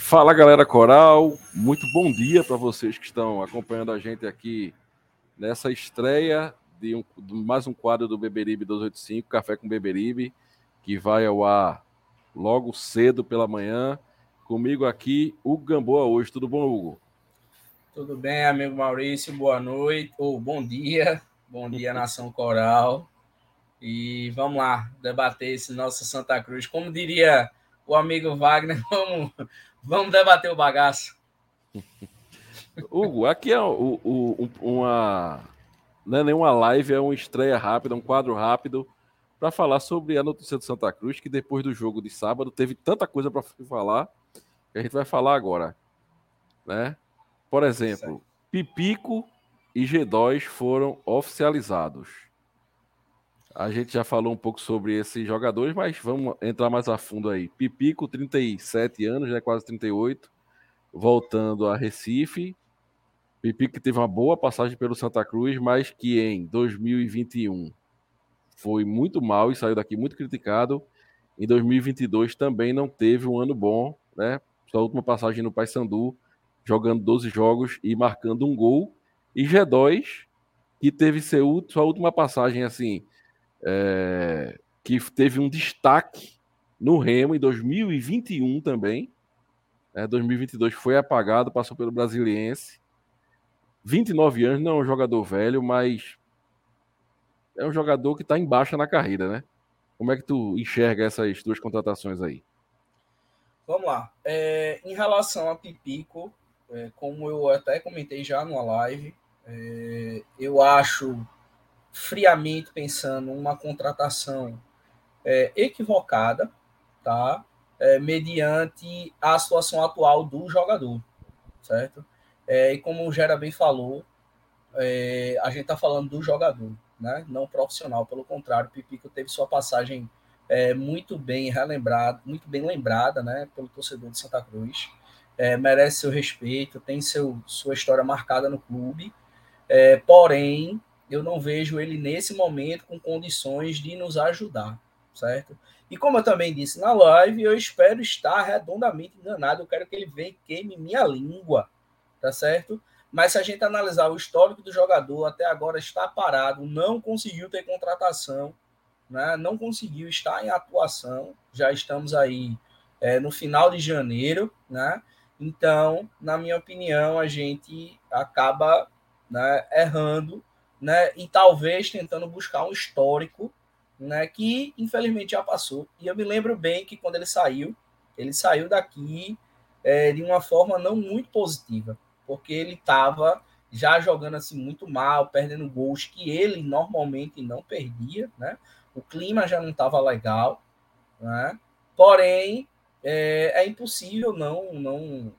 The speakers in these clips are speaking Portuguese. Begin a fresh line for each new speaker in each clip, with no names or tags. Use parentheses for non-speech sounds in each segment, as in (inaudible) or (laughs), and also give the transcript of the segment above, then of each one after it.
Fala galera coral, muito bom dia para vocês que estão acompanhando a gente aqui nessa estreia de, um, de mais um quadro do Beberibe 285, Café com Beberibe, que vai ao ar logo cedo pela manhã. Comigo aqui, Hugo Gamboa hoje. Tudo bom, Hugo?
Tudo bem, amigo Maurício. Boa noite, ou bom dia. Bom dia, Nação Coral. E vamos lá debater esse nosso Santa Cruz. Como diria o amigo Wagner, (laughs) vamos Vamos debater o bagaço.
Hugo, aqui é o, o, uma. Não é nenhuma live, é uma estreia rápida, um quadro rápido para falar sobre a notícia do Santa Cruz, que depois do jogo de sábado teve tanta coisa para falar que a gente vai falar agora. Né? Por exemplo, Pipico e G2 foram oficializados. A gente já falou um pouco sobre esses jogadores, mas vamos entrar mais a fundo aí. Pipico, 37 anos, né, quase 38, voltando a Recife. Pipico que teve uma boa passagem pelo Santa Cruz, mas que em 2021 foi muito mal e saiu daqui muito criticado. Em 2022 também não teve um ano bom, né? Sua última passagem no Paysandu, jogando 12 jogos e marcando um gol. E G2, que teve seu, sua última passagem assim, é, que teve um destaque no Remo em 2021 também. É, 2022 foi apagado, passou pelo Brasiliense. 29 anos, não é um jogador velho, mas é um jogador que está em baixa na carreira, né? Como é que tu enxerga essas duas contratações aí?
Vamos lá. É, em relação a Pipico, é, como eu até comentei já numa live, é, eu acho friamente pensando uma contratação é, equivocada, tá? É, mediante a situação atual do jogador, certo? É, e como o Gera bem falou, é, a gente está falando do jogador, né? Não profissional, pelo contrário, Pipico teve sua passagem é, muito bem relembrada, muito bem lembrada, né? Pelo torcedor de Santa Cruz, é, merece seu respeito, tem seu, sua história marcada no clube, porém eu não vejo ele nesse momento com condições de nos ajudar, certo? E como eu também disse na live, eu espero estar redondamente enganado. Eu quero que ele venha e queime minha língua, tá certo? Mas se a gente analisar o histórico do jogador, até agora está parado, não conseguiu ter contratação, né? não conseguiu estar em atuação. Já estamos aí é, no final de janeiro, né? Então, na minha opinião, a gente acaba né, errando né? E talvez tentando buscar um histórico, né? Que infelizmente já passou. E eu me lembro bem que quando ele saiu, ele saiu daqui é, de uma forma não muito positiva, porque ele estava já jogando assim muito mal, perdendo gols que ele normalmente não perdia, né? O clima já não estava legal, né? Porém, é, é impossível não não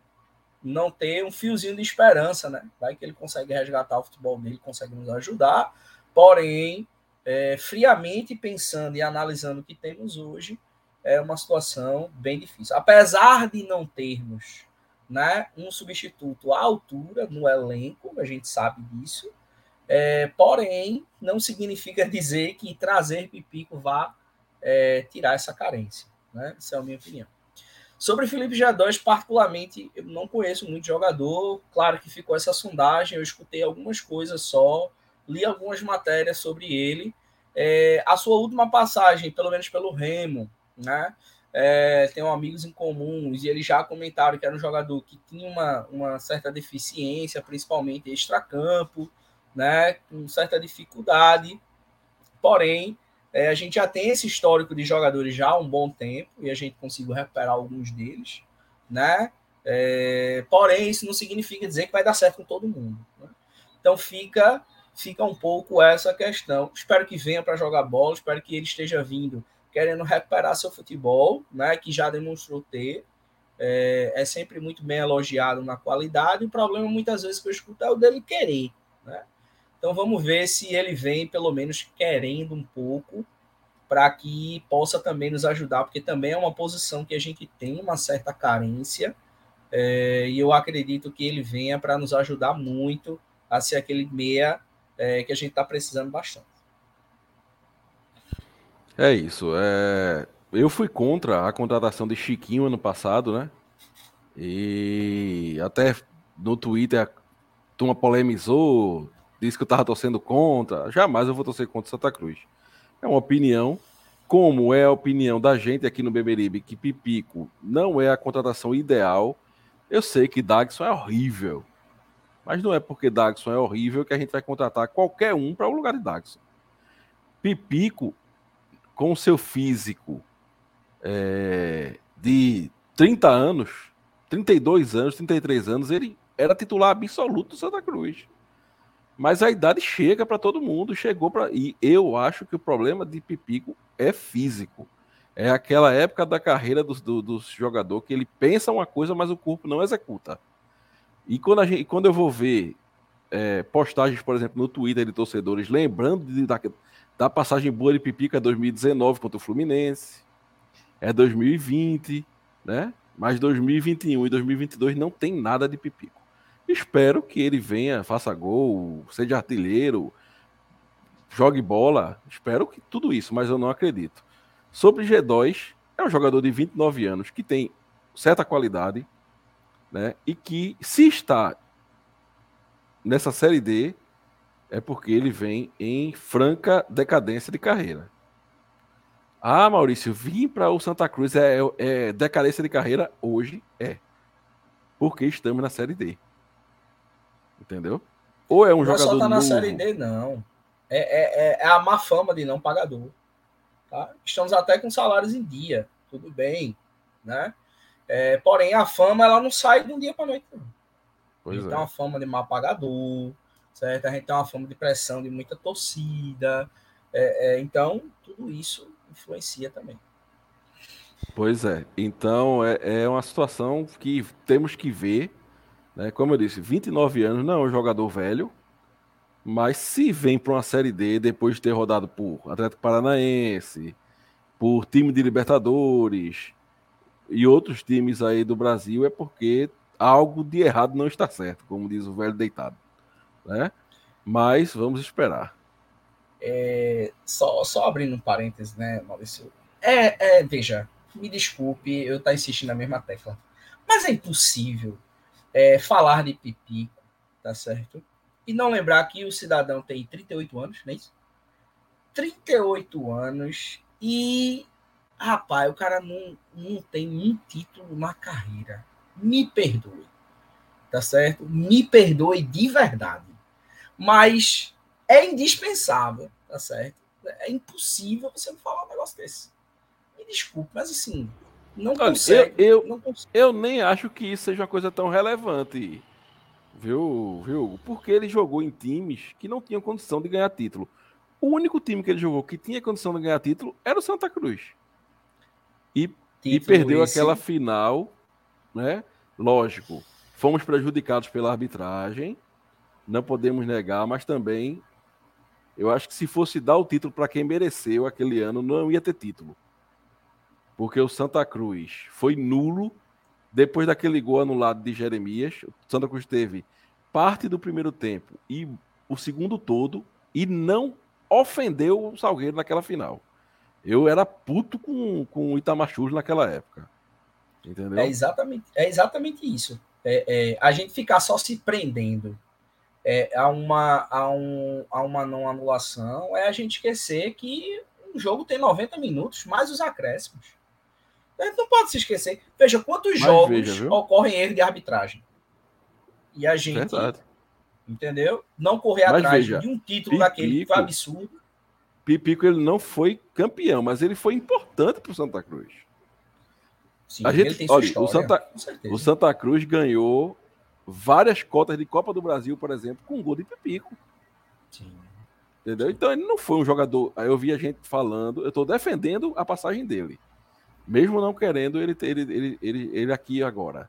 não ter um fiozinho de esperança, né? Vai que ele consegue resgatar o futebol dele, consegue nos ajudar. Porém, é, friamente pensando e analisando o que temos hoje, é uma situação bem difícil. Apesar de não termos né, um substituto à altura no elenco, a gente sabe disso, é, porém, não significa dizer que trazer Pipico vá é, tirar essa carência. Né? Essa é a minha opinião. Sobre Felipe G2, particularmente, eu não conheço muito jogador. Claro que ficou essa sondagem, eu escutei algumas coisas só, li algumas matérias sobre ele. É, a sua última passagem, pelo menos pelo Remo, né? É, tem amigos em comuns e eles já comentaram que era um jogador que tinha uma, uma certa deficiência, principalmente extracampo, né? Com certa dificuldade. Porém, é, a gente já tem esse histórico de jogadores já há um bom tempo e a gente conseguiu recuperar alguns deles, né? É, porém, isso não significa dizer que vai dar certo com todo mundo. Né? Então fica fica um pouco essa questão. Espero que venha para jogar bola, espero que ele esteja vindo querendo recuperar seu futebol, né? Que já demonstrou ter. É, é sempre muito bem elogiado na qualidade. O problema muitas vezes que eu escuto é o dele querer, né? Então vamos ver se ele vem pelo menos querendo um pouco para que possa também nos ajudar, porque também é uma posição que a gente tem uma certa carência. É, e eu acredito que ele venha para nos ajudar muito a ser aquele meia é, que a gente está precisando bastante.
É isso. É... Eu fui contra a contratação de Chiquinho ano passado, né? E até no Twitter a turma polemizou, disse que eu tava torcendo contra. Jamais eu vou torcer contra Santa Cruz. É uma opinião, como é a opinião da gente aqui no Beberibe, que Pipico não é a contratação ideal. Eu sei que Dagson é horrível. Mas não é porque Dagson é horrível que a gente vai contratar qualquer um para o lugar de Dagson. Pipico, com seu físico é, de 30 anos, 32 anos, 33 anos, ele era titular absoluto do Santa Cruz. Mas a idade chega para todo mundo, chegou para e eu acho que o problema de Pipico é físico. É aquela época da carreira do, do, do jogador que ele pensa uma coisa, mas o corpo não executa. E quando, a gente, quando eu vou ver é, postagens, por exemplo, no Twitter de torcedores, lembrando de, da, da passagem boa de Pipica 2019 contra o Fluminense, é 2020, né? Mas 2021 e 2022 não tem nada de Pipico. Espero que ele venha, faça gol, seja artilheiro, jogue bola. Espero que tudo isso, mas eu não acredito. Sobre G2, é um jogador de 29 anos que tem certa qualidade, né? E que se está nessa série D é porque ele vem em franca decadência de carreira. Ah, Maurício, vir para o Santa Cruz é, é, decadência de carreira hoje é. Porque estamos na série D. Entendeu? Ou é um não é jogador. Não só tá
na série D, não. É, é, é, é, a má fama de não pagador. Tá? Estamos até com salários em dia. Tudo bem. Né? É, porém, a fama ela não sai de um dia para noite. Não. Pois a gente é. tem uma fama de mal pagador, certo? A gente tem uma fama de pressão de muita torcida. É, então, tudo isso influencia também.
Pois é. Então, é uma situação que temos que ver. Né? Como eu disse, 29 anos não é um jogador velho, mas se vem para uma Série D depois de ter rodado por Atlético Paranaense, por time de Libertadores, e outros times aí do Brasil é porque algo de errado não está certo, como diz o velho deitado, né? Mas vamos esperar.
É, só, só abrindo um parênteses, né, Maurício? É, é, veja, me desculpe eu estar tá insistindo na mesma tecla, mas é impossível é, falar de Pipico, tá certo? E não lembrar que o cidadão tem 38 anos, não é isso? 38 anos e Rapaz, o cara não, não tem um título na carreira. Me perdoe. Tá certo? Me perdoe de verdade. Mas é indispensável, tá certo? É impossível você não falar um negócio desse. Me desculpe, mas assim, não Olha, consegue.
Eu, eu,
não consegue.
eu nem acho que isso seja uma coisa tão relevante, viu, viu? Porque ele jogou em times que não tinham condição de ganhar título. O único time que ele jogou que tinha condição de ganhar título era o Santa Cruz. E, e perdeu esse. aquela final, né? Lógico, fomos prejudicados pela arbitragem, não podemos negar, mas também eu acho que se fosse dar o título para quem mereceu aquele ano, não ia ter título. Porque o Santa Cruz foi nulo depois daquele gol anulado de Jeremias. O Santa Cruz teve parte do primeiro tempo e o segundo todo e não ofendeu o Salgueiro naquela final. Eu era puto com, com o Itamachus naquela época. Entendeu?
É exatamente, é exatamente isso. É, é, a gente ficar só se prendendo é, a, uma, a, um, a uma não anulação é a gente esquecer que um jogo tem 90 minutos, mais os acréscimos. A gente não pode se esquecer. Veja quantos Mas jogos veja, ocorrem erro de arbitragem. E a gente, Verdade. entendeu? Não correr Mas atrás veja, de um título Pipico, daquele que foi absurdo.
Pipico ele não foi campeão, mas ele foi importante para o Santa Cruz. Sim, a gente, olha, história, o, Santa, o Santa Cruz ganhou várias cotas de Copa do Brasil, por exemplo, com gol de Pipico. Sim. Entendeu? Então ele não foi um jogador. Aí eu vi a gente falando, eu estou defendendo a passagem dele. Mesmo não querendo ele, ele, ele, ele, ele aqui agora.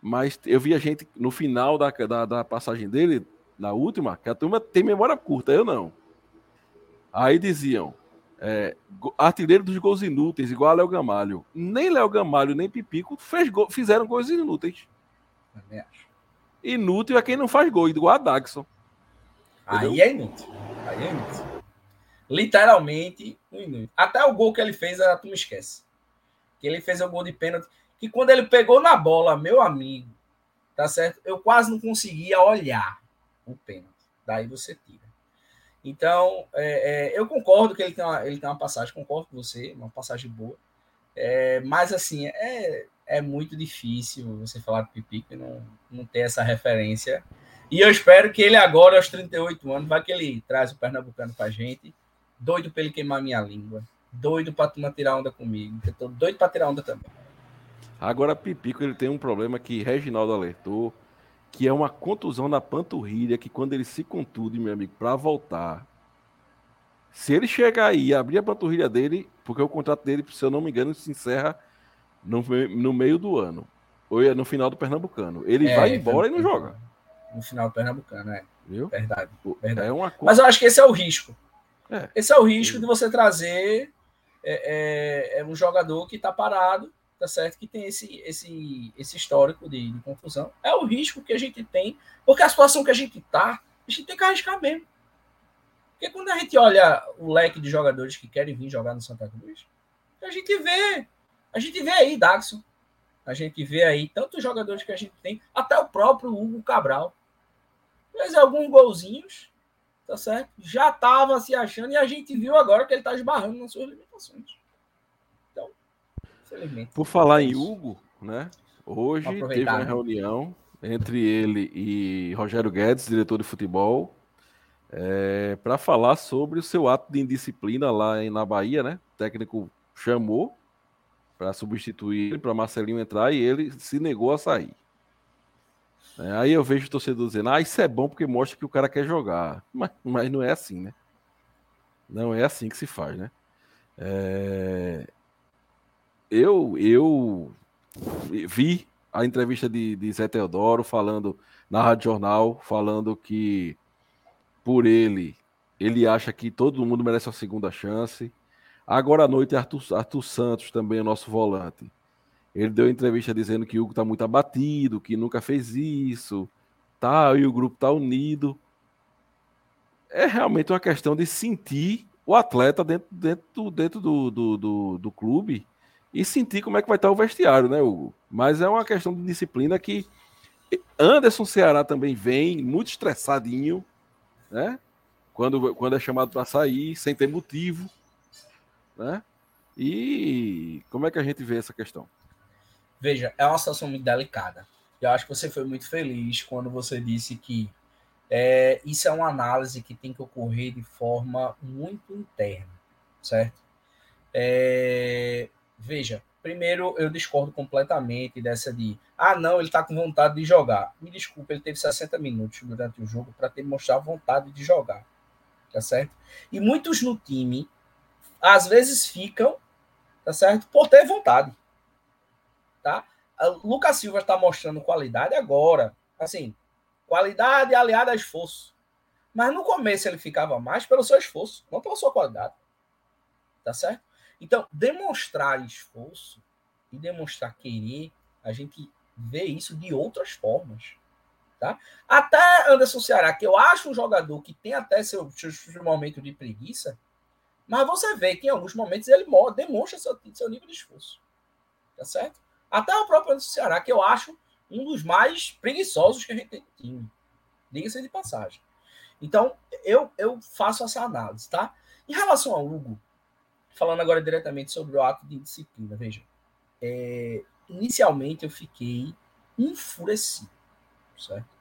Mas eu vi a gente no final da, da, da passagem dele, na última, que a turma tem memória curta, eu não. Aí diziam, é, artilheiro dos gols inúteis, igual a Léo Gamalho. Nem Léo Gamalho, nem Pipico fez gol, fizeram gols inúteis. Inútil é quem não faz gol, igual a Dagson.
Aí é inútil. Aí é inútil. Literalmente inútil. Até o gol que ele fez, a turma esquece. Que ele fez o gol de pênalti. que quando ele pegou na bola, meu amigo, tá certo? Eu quase não conseguia olhar o pênalti. Daí você tira. Então, é, é, eu concordo que ele tem, uma, ele tem uma passagem, concordo com você, uma passagem boa. É, mas, assim, é, é muito difícil você falar do Pipico e não, não ter essa referência. E eu espero que ele agora, aos 38 anos, vai que ele traz o Pernambucano pra gente. Doido pra ele queimar minha língua. Doido pra turma tirar onda comigo. Eu tô doido pra tirar onda também.
Agora, Pipico, ele tem um problema que Reginaldo alertou que é uma contusão na panturrilha, que quando ele se contude, meu amigo, para voltar, se ele chegar aí e abrir a panturrilha dele, porque o contrato dele, se eu não me engano, se encerra no, no meio do ano, ou é no final do Pernambucano. Ele é, vai embora e não joga.
No final do Pernambucano, é.
Viu?
Verdade. verdade.
É uma...
Mas eu acho que esse é o risco. É. Esse é o risco de você trazer é, é, é um jogador que está parado tá certo? Que tem esse, esse, esse histórico de, de, confusão. É o risco que a gente tem, porque a situação que a gente tá, a gente tem que arriscar mesmo. Porque quando a gente olha o leque de jogadores que querem vir jogar no Santa Cruz, a gente vê, a gente vê aí Daxon, a gente vê aí tantos jogadores que a gente tem, até o próprio Hugo Cabral. Fez alguns golzinhos, tá certo? Já tava se achando e a gente viu agora que ele tá esbarrando nas suas limitações.
Por falar em Hugo, né? Hoje teve uma né? reunião entre ele e Rogério Guedes, diretor de futebol, é, para falar sobre o seu ato de indisciplina lá em, na Bahia, né? O técnico chamou para substituir ele, para Marcelinho entrar e ele se negou a sair. É, aí eu vejo o torcedor dizendo: Ah, isso é bom porque mostra que o cara quer jogar. Mas, mas não é assim, né? Não é assim que se faz, né? É, eu, eu vi a entrevista de, de Zé Teodoro falando na Rádio Jornal, falando que por ele, ele acha que todo mundo merece uma segunda chance. Agora à noite, Arthur, Arthur Santos, também o nosso volante. Ele deu entrevista dizendo que o Hugo está muito abatido, que nunca fez isso, tal, e o grupo está unido. É realmente uma questão de sentir o atleta dentro, dentro, dentro do, do, do, do clube e sentir como é que vai estar o vestiário, né, Hugo? Mas é uma questão de disciplina que Anderson Ceará também vem muito estressadinho, né? Quando, quando é chamado para sair, sem ter motivo, né? E como é que a gente vê essa questão?
Veja, é uma situação muito delicada. Eu acho que você foi muito feliz quando você disse que é, isso é uma análise que tem que ocorrer de forma muito interna, certo? É, Veja, primeiro eu discordo completamente dessa de ah, não, ele está com vontade de jogar. Me desculpa, ele teve 60 minutos durante o jogo para ter mostrar vontade de jogar. Tá certo? E muitos no time às vezes ficam, tá certo? Por ter vontade. Tá? O Lucas Silva está mostrando qualidade agora. Assim, qualidade aliada a esforço. Mas no começo ele ficava mais pelo seu esforço, não pela sua qualidade. Tá certo? Então, demonstrar esforço e demonstrar querer, a gente vê isso de outras formas. Tá? Até Anderson Ceará, que eu acho um jogador que tem até seu, seu, seu momento de preguiça, mas você vê que em alguns momentos ele demonstra seu, seu nível de esforço. Tá certo? Até o próprio Anderson Ceará, que eu acho um dos mais preguiçosos que a gente tem time. Diga-se de passagem. Então, eu, eu faço essa análise, tá? Em relação ao Hugo, falando agora diretamente sobre o ato de disciplina, veja. É, inicialmente eu fiquei enfurecido, certo?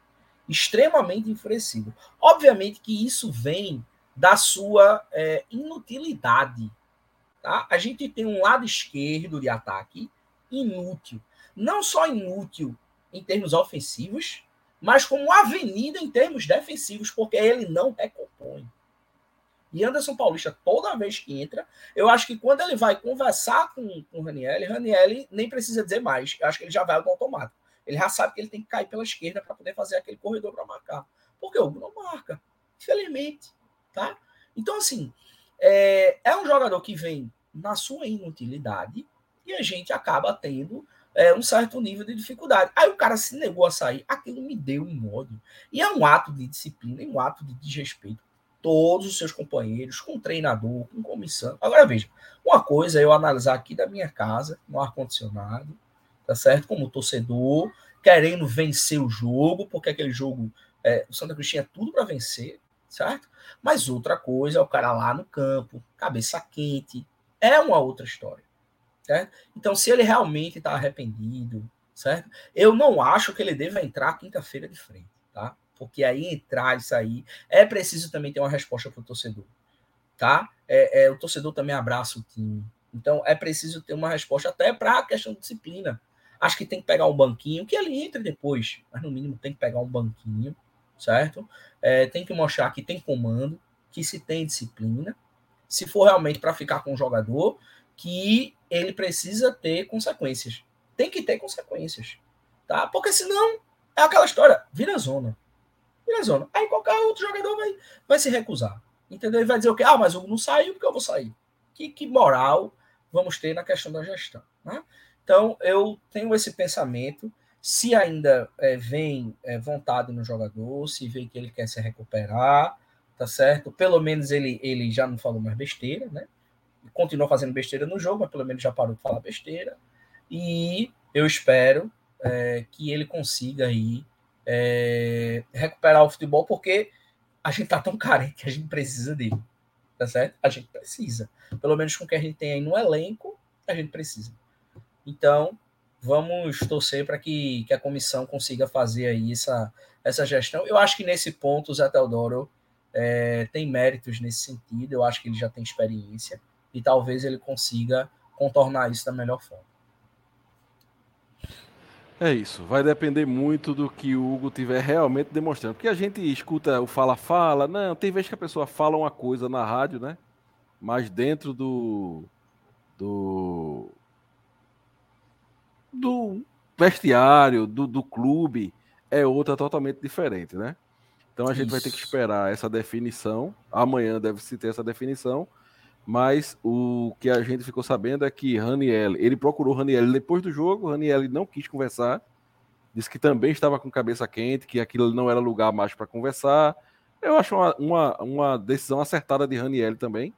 Extremamente enfurecido. Obviamente que isso vem da sua é, inutilidade. Tá? A gente tem um lado esquerdo de ataque inútil. Não só inútil em termos ofensivos, mas como avenida em termos defensivos, porque ele não recompõe. E Anderson Paulista, toda vez que entra, eu acho que quando ele vai conversar com, o Raniel, Raniel nem precisa dizer mais. Eu acho que ele já vai no automático. Ele já sabe que ele tem que cair pela esquerda para poder fazer aquele corredor para marcar. Porque o não marca, infelizmente. Tá? Então, assim, é, é um jogador que vem na sua inutilidade e a gente acaba tendo é, um certo nível de dificuldade. Aí o cara se negou a sair, aquilo me deu um ódio. E é um ato de disciplina, é um ato de desrespeito todos os seus companheiros, com treinador, com comissão. Agora veja, uma coisa é eu analisar aqui da minha casa, no ar-condicionado, tá certo? Como torcedor, querendo vencer o jogo, porque aquele jogo, é, o Santa Cruz tinha tudo para vencer, certo? Mas outra coisa é o cara lá no campo, cabeça quente, é uma outra história, certo? Então, se ele realmente está arrependido, certo? Eu não acho que ele deva entrar quinta-feira de frente, tá? Porque aí entrar isso aí é preciso também ter uma resposta para o torcedor, tá? É, é, o torcedor também abraça o time, então é preciso ter uma resposta até para a questão de disciplina. Acho que tem que pegar um banquinho, que ele entre depois, mas no mínimo tem que pegar um banquinho, certo? É, tem que mostrar que tem comando, que se tem disciplina. Se for realmente para ficar com o jogador, que ele precisa ter consequências. Tem que ter consequências, tá? Porque senão é aquela história, vira zona. Vira zona. Aí qualquer outro jogador vai, vai se recusar. Entendeu? E vai dizer o quê? Ah, mas o não saiu porque eu vou sair. Que, que moral vamos ter na questão da gestão. Né? Então, eu tenho esse pensamento. Se ainda é, vem é, vontade no jogador, se vê que ele quer se recuperar, tá certo? Pelo menos ele, ele já não falou mais besteira, né? Continuou fazendo besteira no jogo, mas pelo menos já parou de falar besteira. E eu espero é, que ele consiga aí é, recuperar o futebol, porque a gente tá tão carente que a gente precisa dele tá certo? A gente precisa. Pelo menos com o que a gente tem aí no elenco, a gente precisa. Então, vamos torcer para que, que a comissão consiga fazer aí essa, essa gestão. Eu acho que nesse ponto o Zé Teodoro é, tem méritos nesse sentido, eu acho que ele já tem experiência e talvez ele consiga contornar isso da melhor forma.
É isso, vai depender muito do que o Hugo tiver realmente demonstrando. Porque a gente escuta o fala-fala, não, tem vezes que a pessoa fala uma coisa na rádio, né? Mas dentro do. do. do vestiário, do, do clube, é outra totalmente diferente, né? Então a gente isso. vai ter que esperar essa definição. Amanhã deve se ter essa definição. Mas o que a gente ficou sabendo é que Raniel, ele procurou Raniel depois do jogo, Raniel não quis conversar, disse que também estava com cabeça quente, que aquilo não era lugar mais para conversar. Eu acho uma, uma, uma, decisão acertada de Raniel também.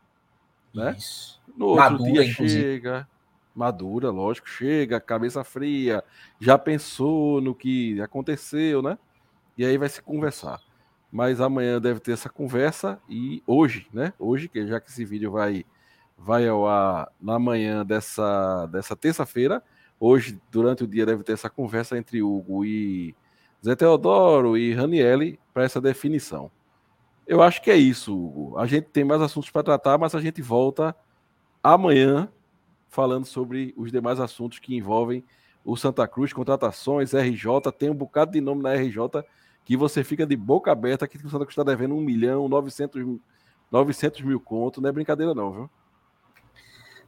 Né? Isso. No outro madura, dia inclusive. chega, madura, lógico, chega, cabeça fria, já pensou no que aconteceu, né? E aí vai se conversar mas amanhã deve ter essa conversa e hoje, né? Hoje, que já que esse vídeo vai vai ao ar na manhã dessa dessa terça-feira, hoje durante o dia deve ter essa conversa entre Hugo e Zé Teodoro e Ranielli para essa definição. Eu acho que é isso, Hugo. A gente tem mais assuntos para tratar, mas a gente volta amanhã falando sobre os demais assuntos que envolvem o Santa Cruz, contratações, RJ, tem um bocado de nome na RJ que você fica de boca aberta que o Santa Cruz está devendo 1 milhão, 900, 900 mil conto, não é brincadeira não, viu?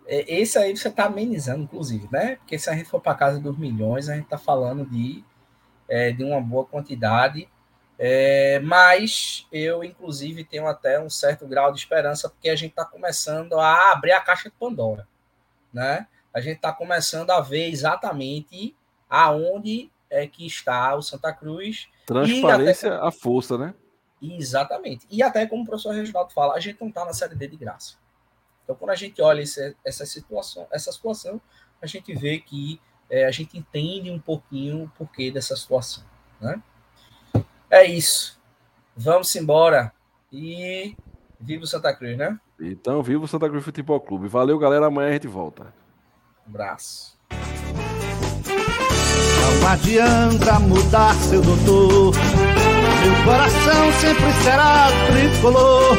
É, esse aí você está amenizando, inclusive, né? Porque se a gente for para casa dos milhões, a gente está falando de, é, de uma boa quantidade. É, mas eu, inclusive, tenho até um certo grau de esperança, porque a gente está começando a abrir a caixa de Pandora. Né? A gente está começando a ver exatamente aonde é que está o Santa Cruz
Transparência até... à força, né?
Exatamente. E até como o professor Reginaldo fala, a gente não está na Série D de graça. Então, quando a gente olha esse, essa, situação, essa situação, a gente vê que é, a gente entende um pouquinho o porquê dessa situação. Né? É isso. Vamos embora. E viva o Santa Cruz, né?
Então, viva o Santa Cruz Futebol Clube. Valeu, galera. Amanhã a gente volta.
Um abraço.
Não adianta mudar seu doutor. Meu coração sempre será tricolor.